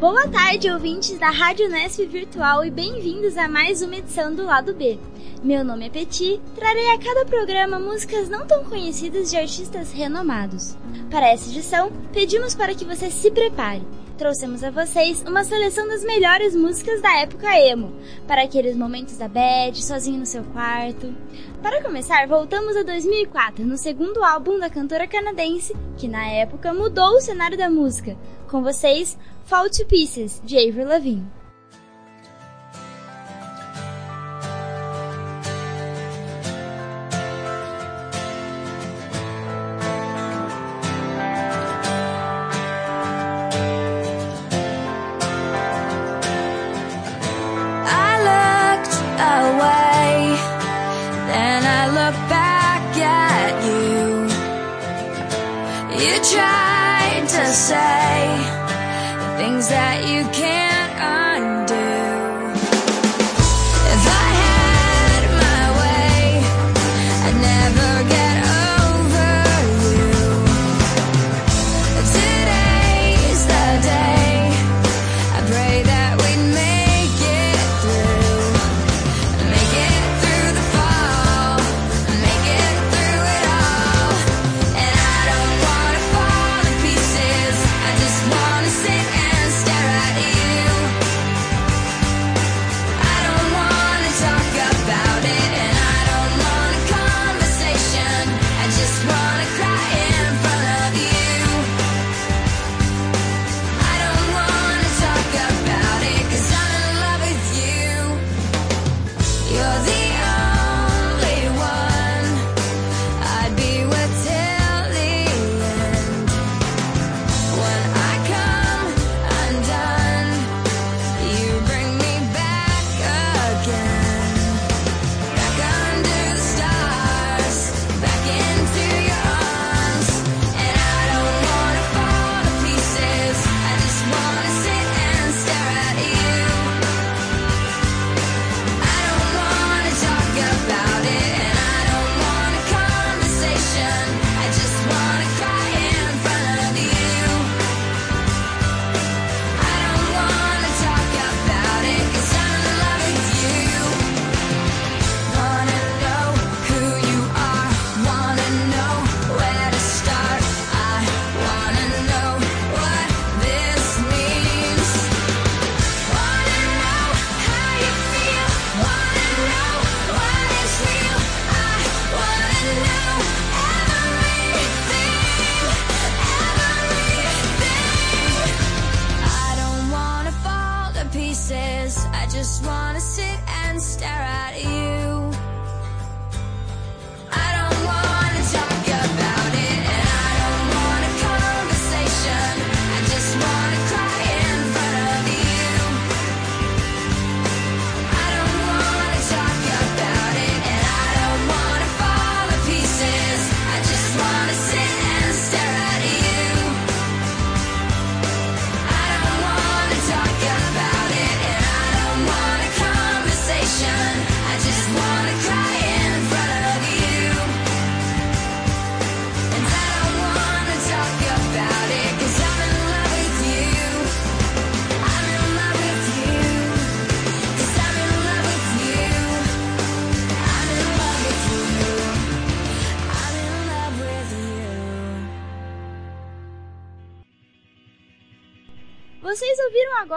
Boa tarde, ouvintes da Rádio Nesp Virtual e bem-vindos a mais uma edição do Lado B. Meu nome é Peti, trarei a cada programa músicas não tão conhecidas de artistas renomados. Para essa edição, pedimos para que você se prepare. Trouxemos a vocês uma seleção das melhores músicas da época emo, para aqueles momentos da bad, sozinho no seu quarto. Para começar, voltamos a 2004, no segundo álbum da cantora canadense, que na época mudou o cenário da música. Com vocês, Fall to Pieces, de Avril Lavigne.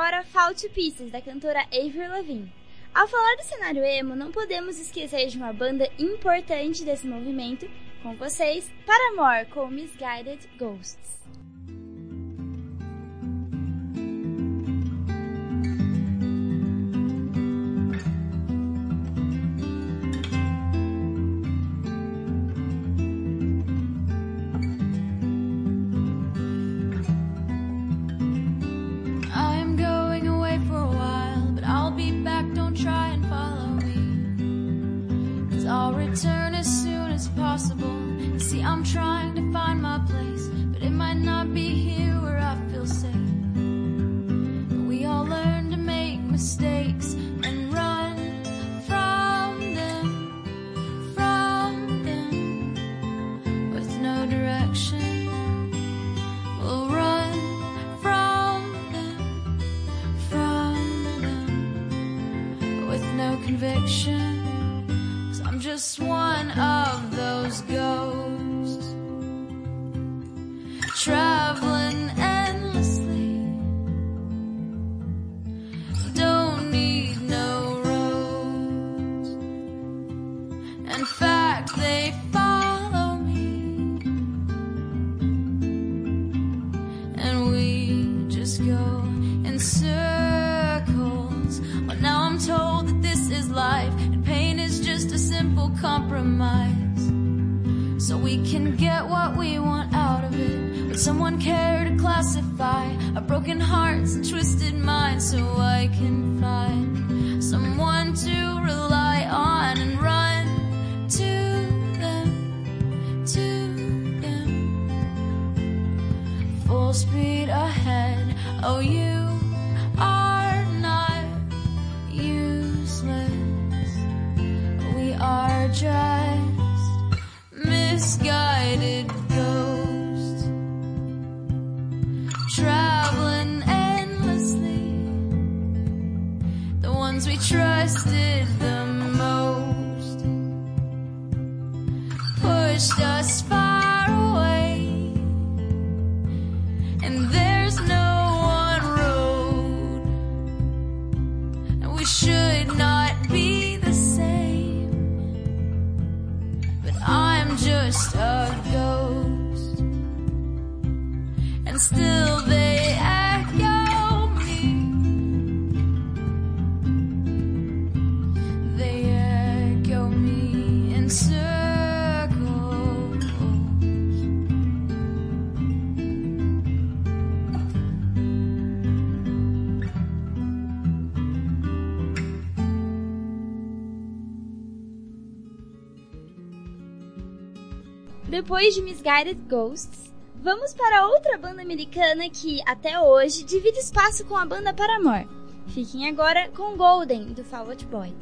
Agora Fall to Pieces, da cantora Avril Lavigne. Ao falar do cenário emo, não podemos esquecer de uma banda importante desse movimento, com vocês, Paramore com Misguided Ghosts. circles. Well, now I'm told that this is life, and pain is just a simple compromise. So we can get what we want out of it. Would someone care to classify our broken hearts and twisted minds so I can find someone to rely on and run to them, to them? Full speed ahead. Oh, you. forest ghost, and still there. Depois de Misguided Ghosts, vamos para outra banda americana que, até hoje, divide espaço com a banda Paramore. Fiquem agora com Golden, do Fall Out Boy.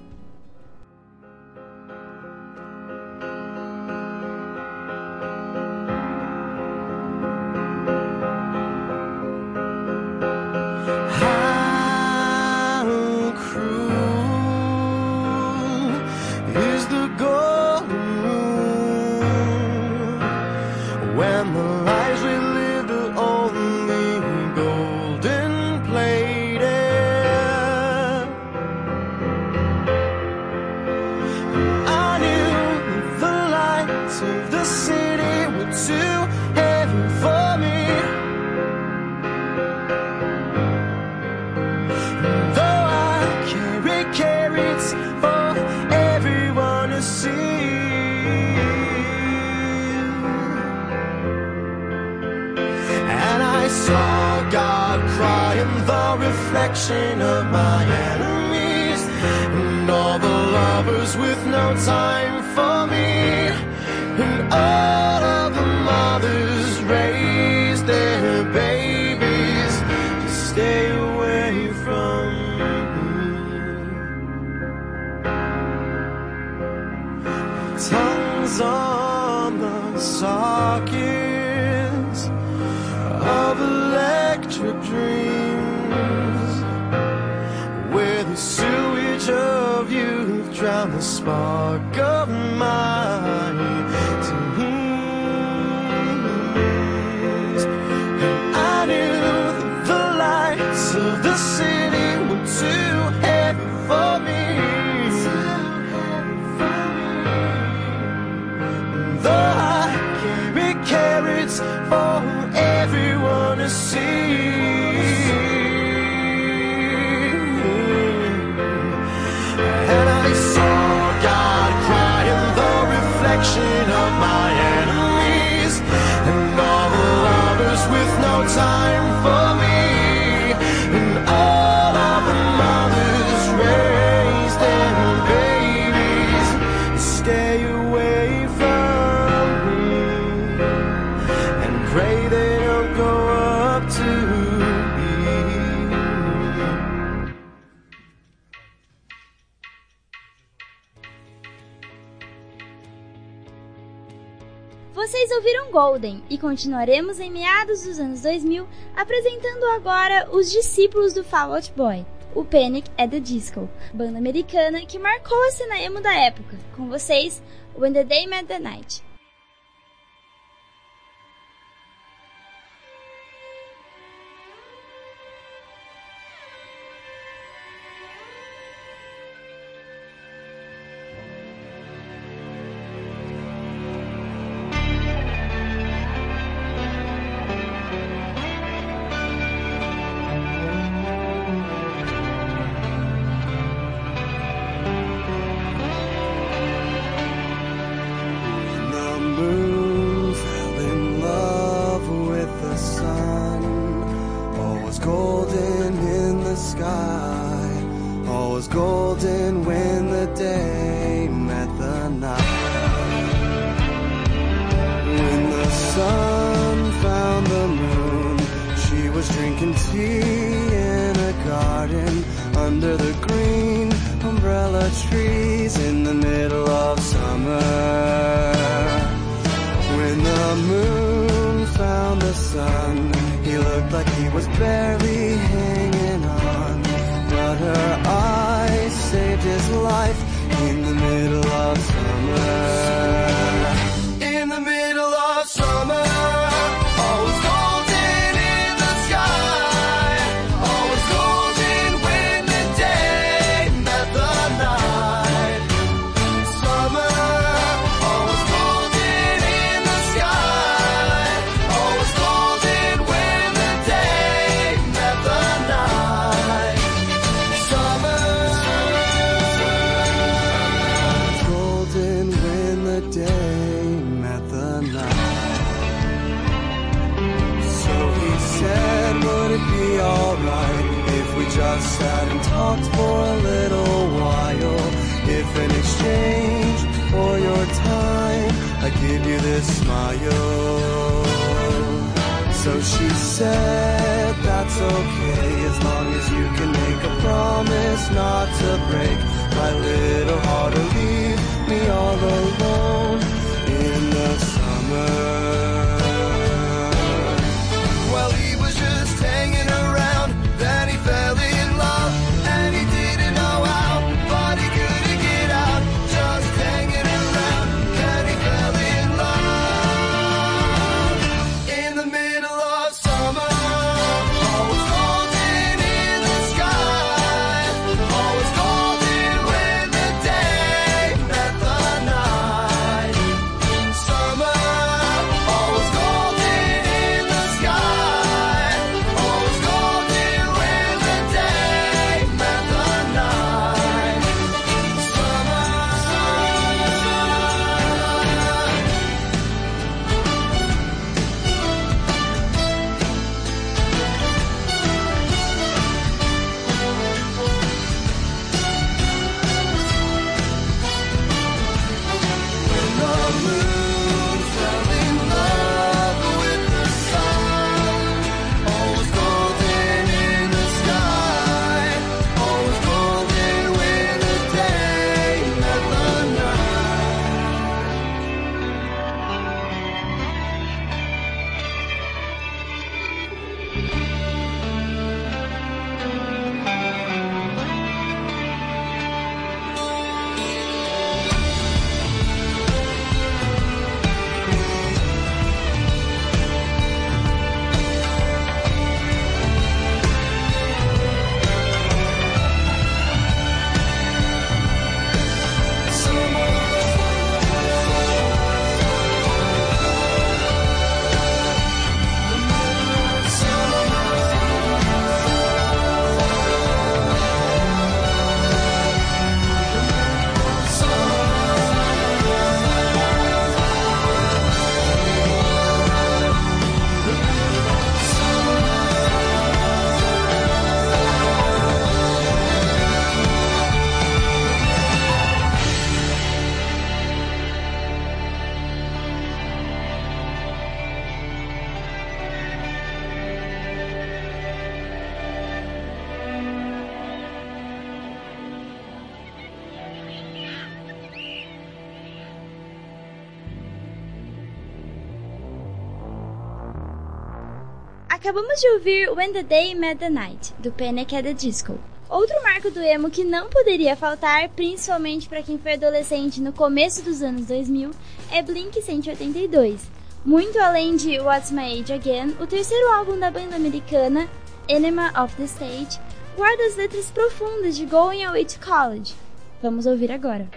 The spark of my Golden e continuaremos em meados dos anos 2000 apresentando agora os discípulos do Fall Out Boy, o Panic at the Disco, banda americana que marcou a cena emo da época. Com vocês, When the Day Met the Night. Trees in the middle of summer. When the moon found the sun, he looked like he was barely hanging on. But her eyes saved his life in the middle of smile. So she said, that's okay as long as you can make a promise not to break my little heart or leave me all alone in the summer. Acabamos de ouvir When the Day Met the Night, do Panic! at the Disco. Outro marco do emo que não poderia faltar, principalmente para quem foi adolescente no começo dos anos 2000, é Blink 182. Muito além de What's My Age Again, o terceiro álbum da banda americana, Enema of the State, guarda as letras profundas de Going Away to College. Vamos ouvir agora.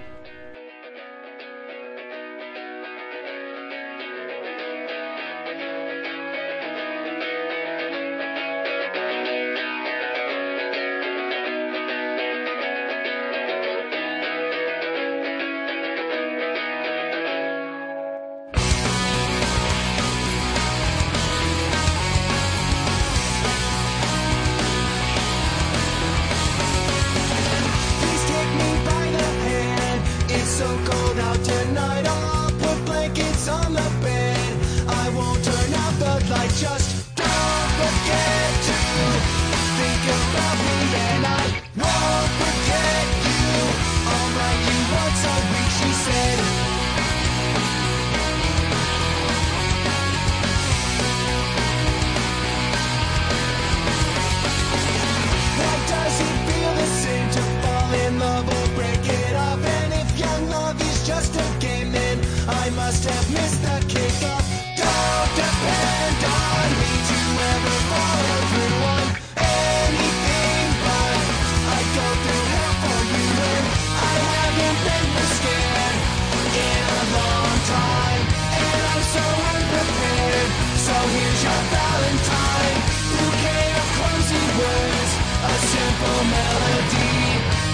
valentine. Bouquet of clumsy words? A simple melody.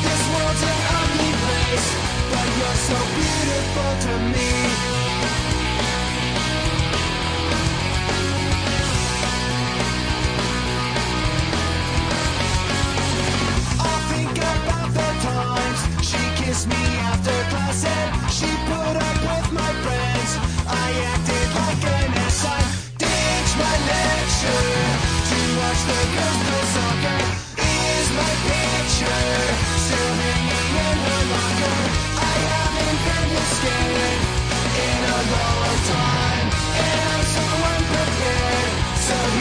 This world's an ugly place But you're so beautiful to me. I think about the times She kissed me.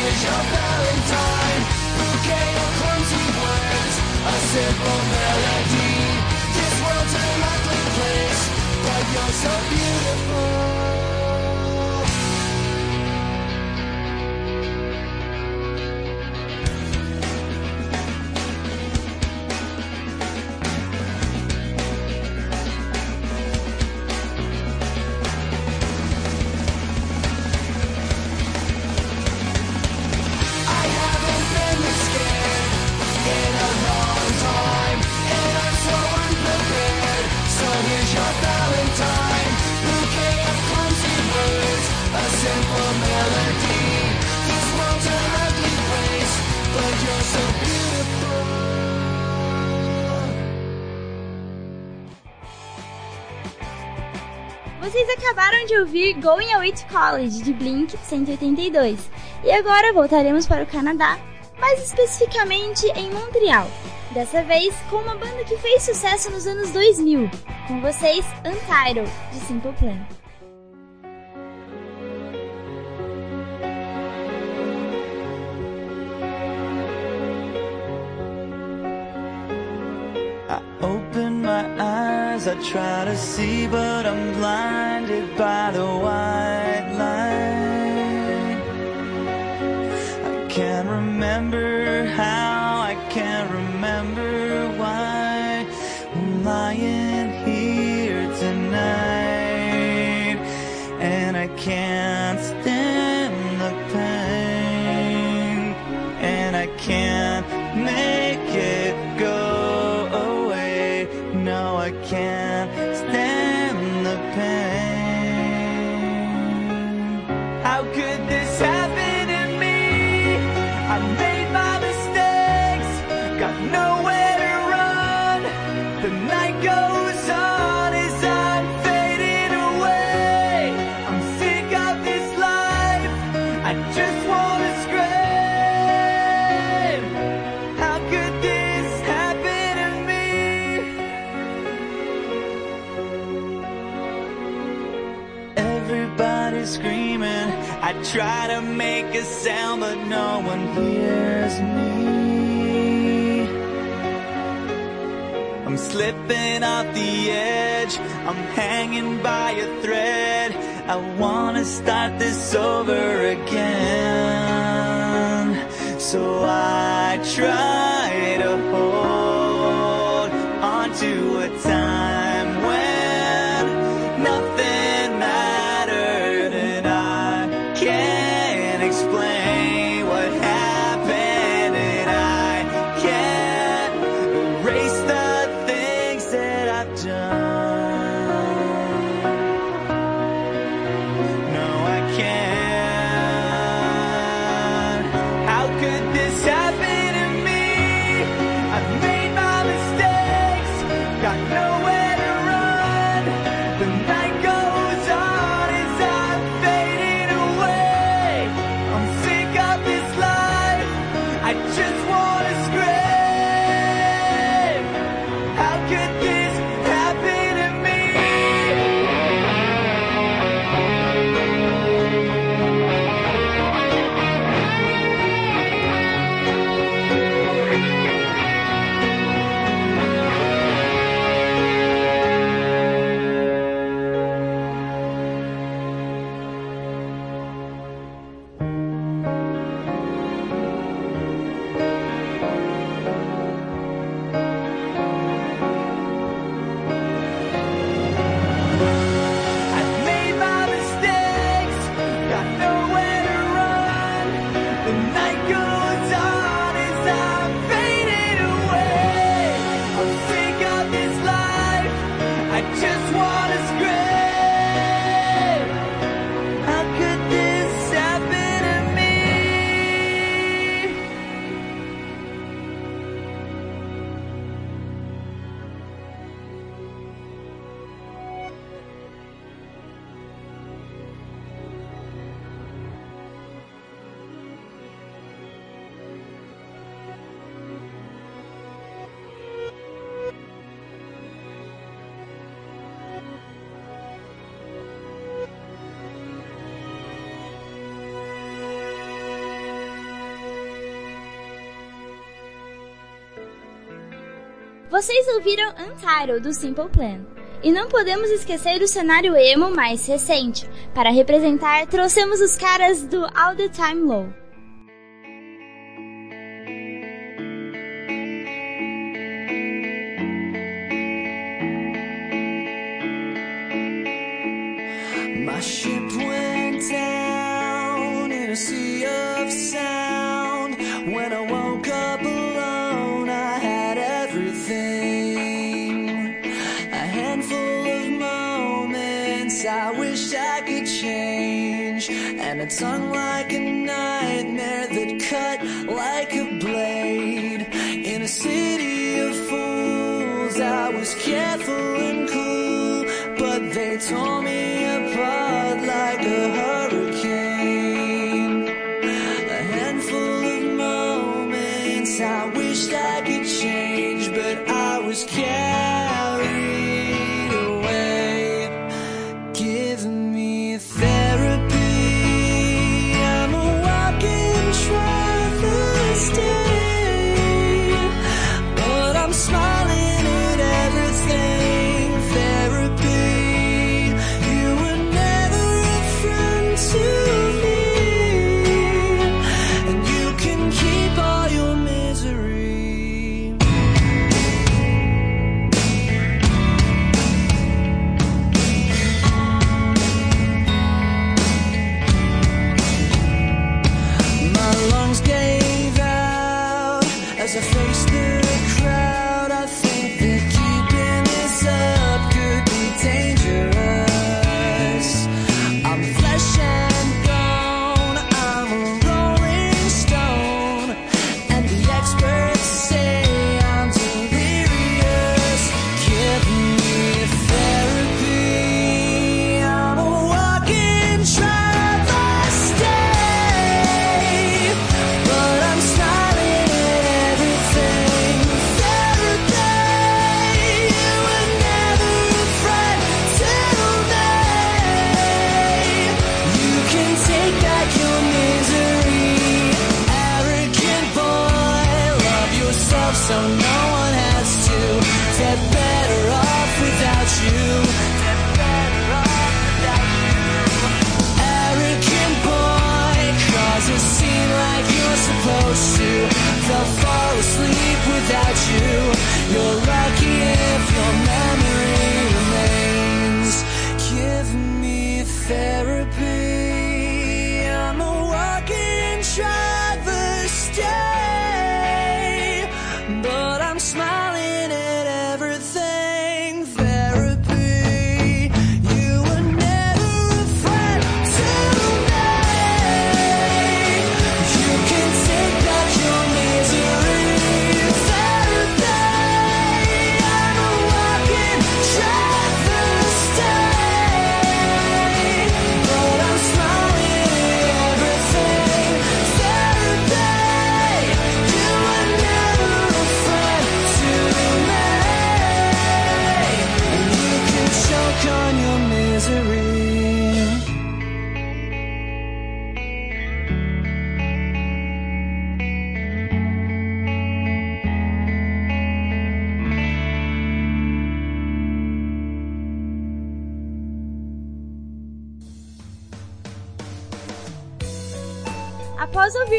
Here's your Valentine, bouquet of clumsy words, a simple melody. This world's an ugly place, but you're so beautiful. De ouvir Going Away to College de Blink 182 e agora voltaremos para o Canadá, mais especificamente em Montreal. Dessa vez com uma banda que fez sucesso nos anos 2000. Com vocês, Untitled de Simple Plan. I open my eyes, I try to see, but I'm blinded try to make a sound, but no one hears me. I'm slipping off the edge. I'm hanging by a thread. I wanna start this over again. So I try to hold Vocês ouviram Antaro, do Simple Plan. E não podemos esquecer o cenário emo mais recente. Para representar, trouxemos os caras do All The Time Low. careful and cool, but they told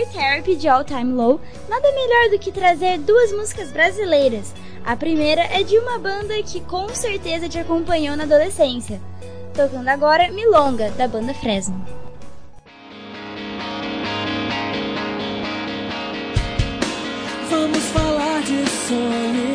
Free Therapy de All Time Low, nada melhor do que trazer duas músicas brasileiras. A primeira é de uma banda que com certeza te acompanhou na adolescência. Tocando agora Milonga, da banda Fresno. Vamos falar de sonhos.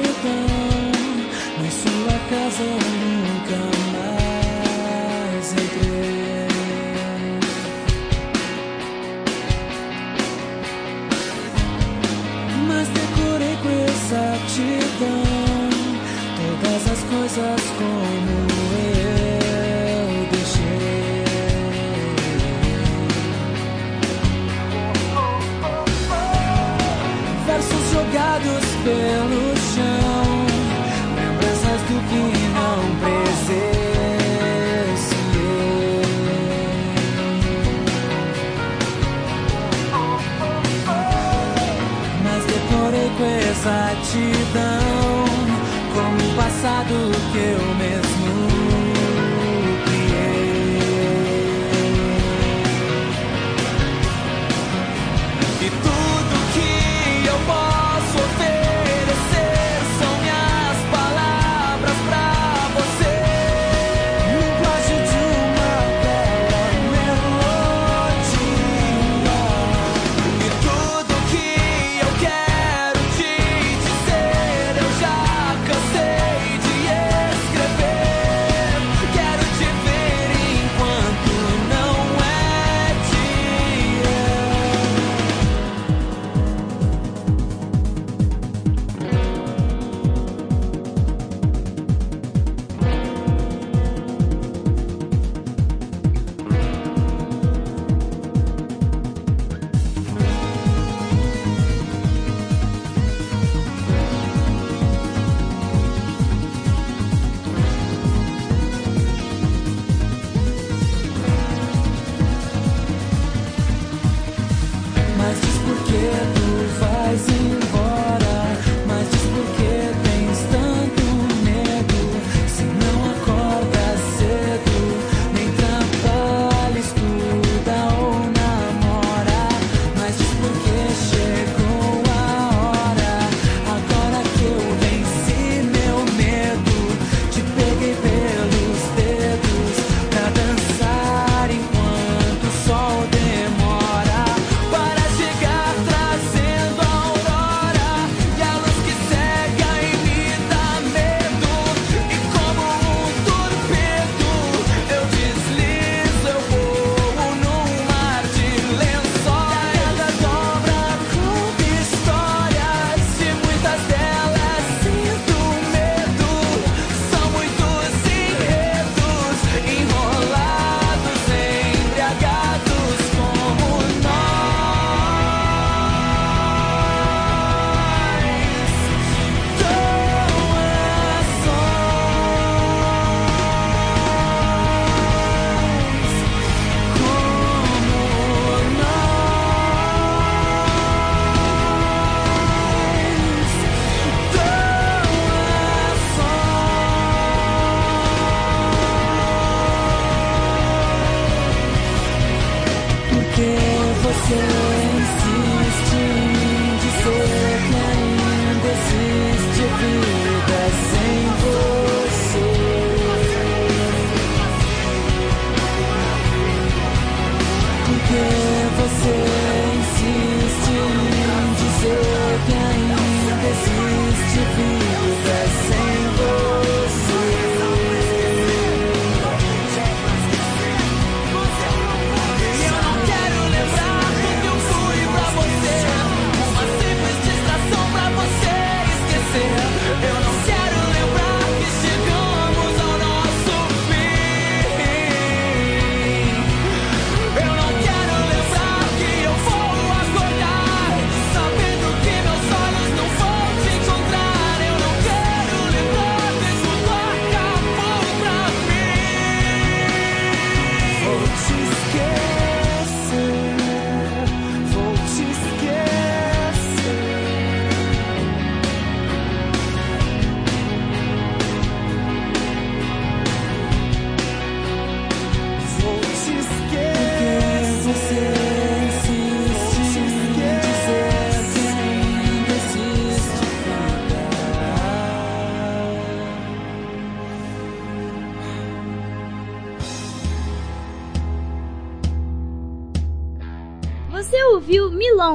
coisas como eu deixei. Versos jogados pelo que eu me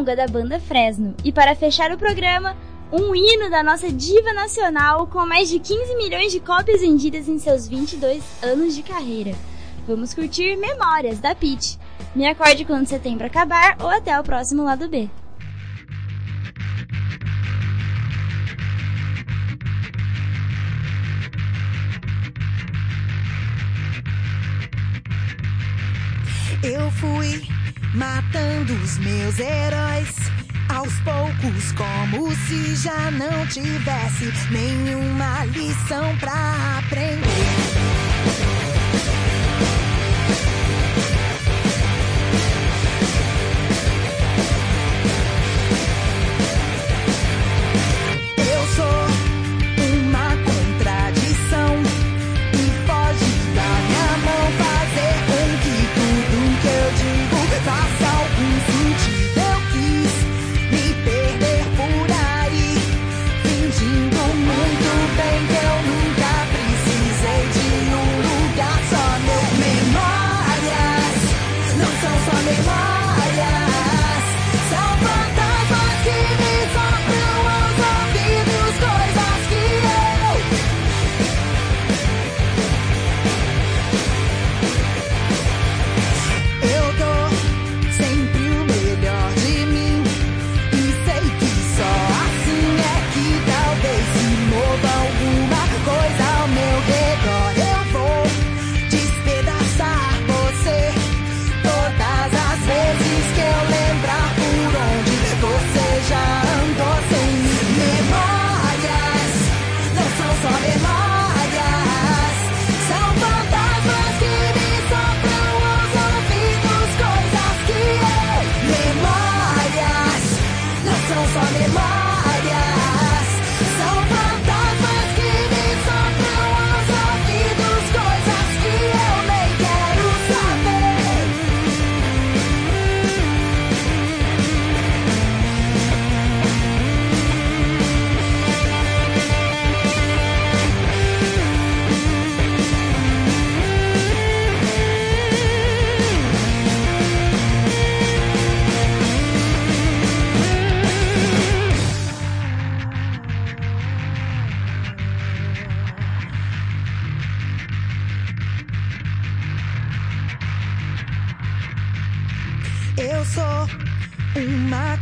longa da banda Fresno. E para fechar o programa, um hino da nossa diva nacional com mais de 15 milhões de cópias vendidas em seus 22 anos de carreira. Vamos curtir Memórias da Pete. Me acorde quando setembro acabar ou até o próximo lado B. Eu fui matando os meus heróis como se já não tivesse nenhuma lição pra aprender.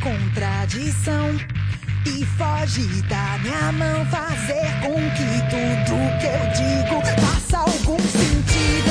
Contradição e foge da minha mão fazer com que tudo que eu digo faça algum sentido.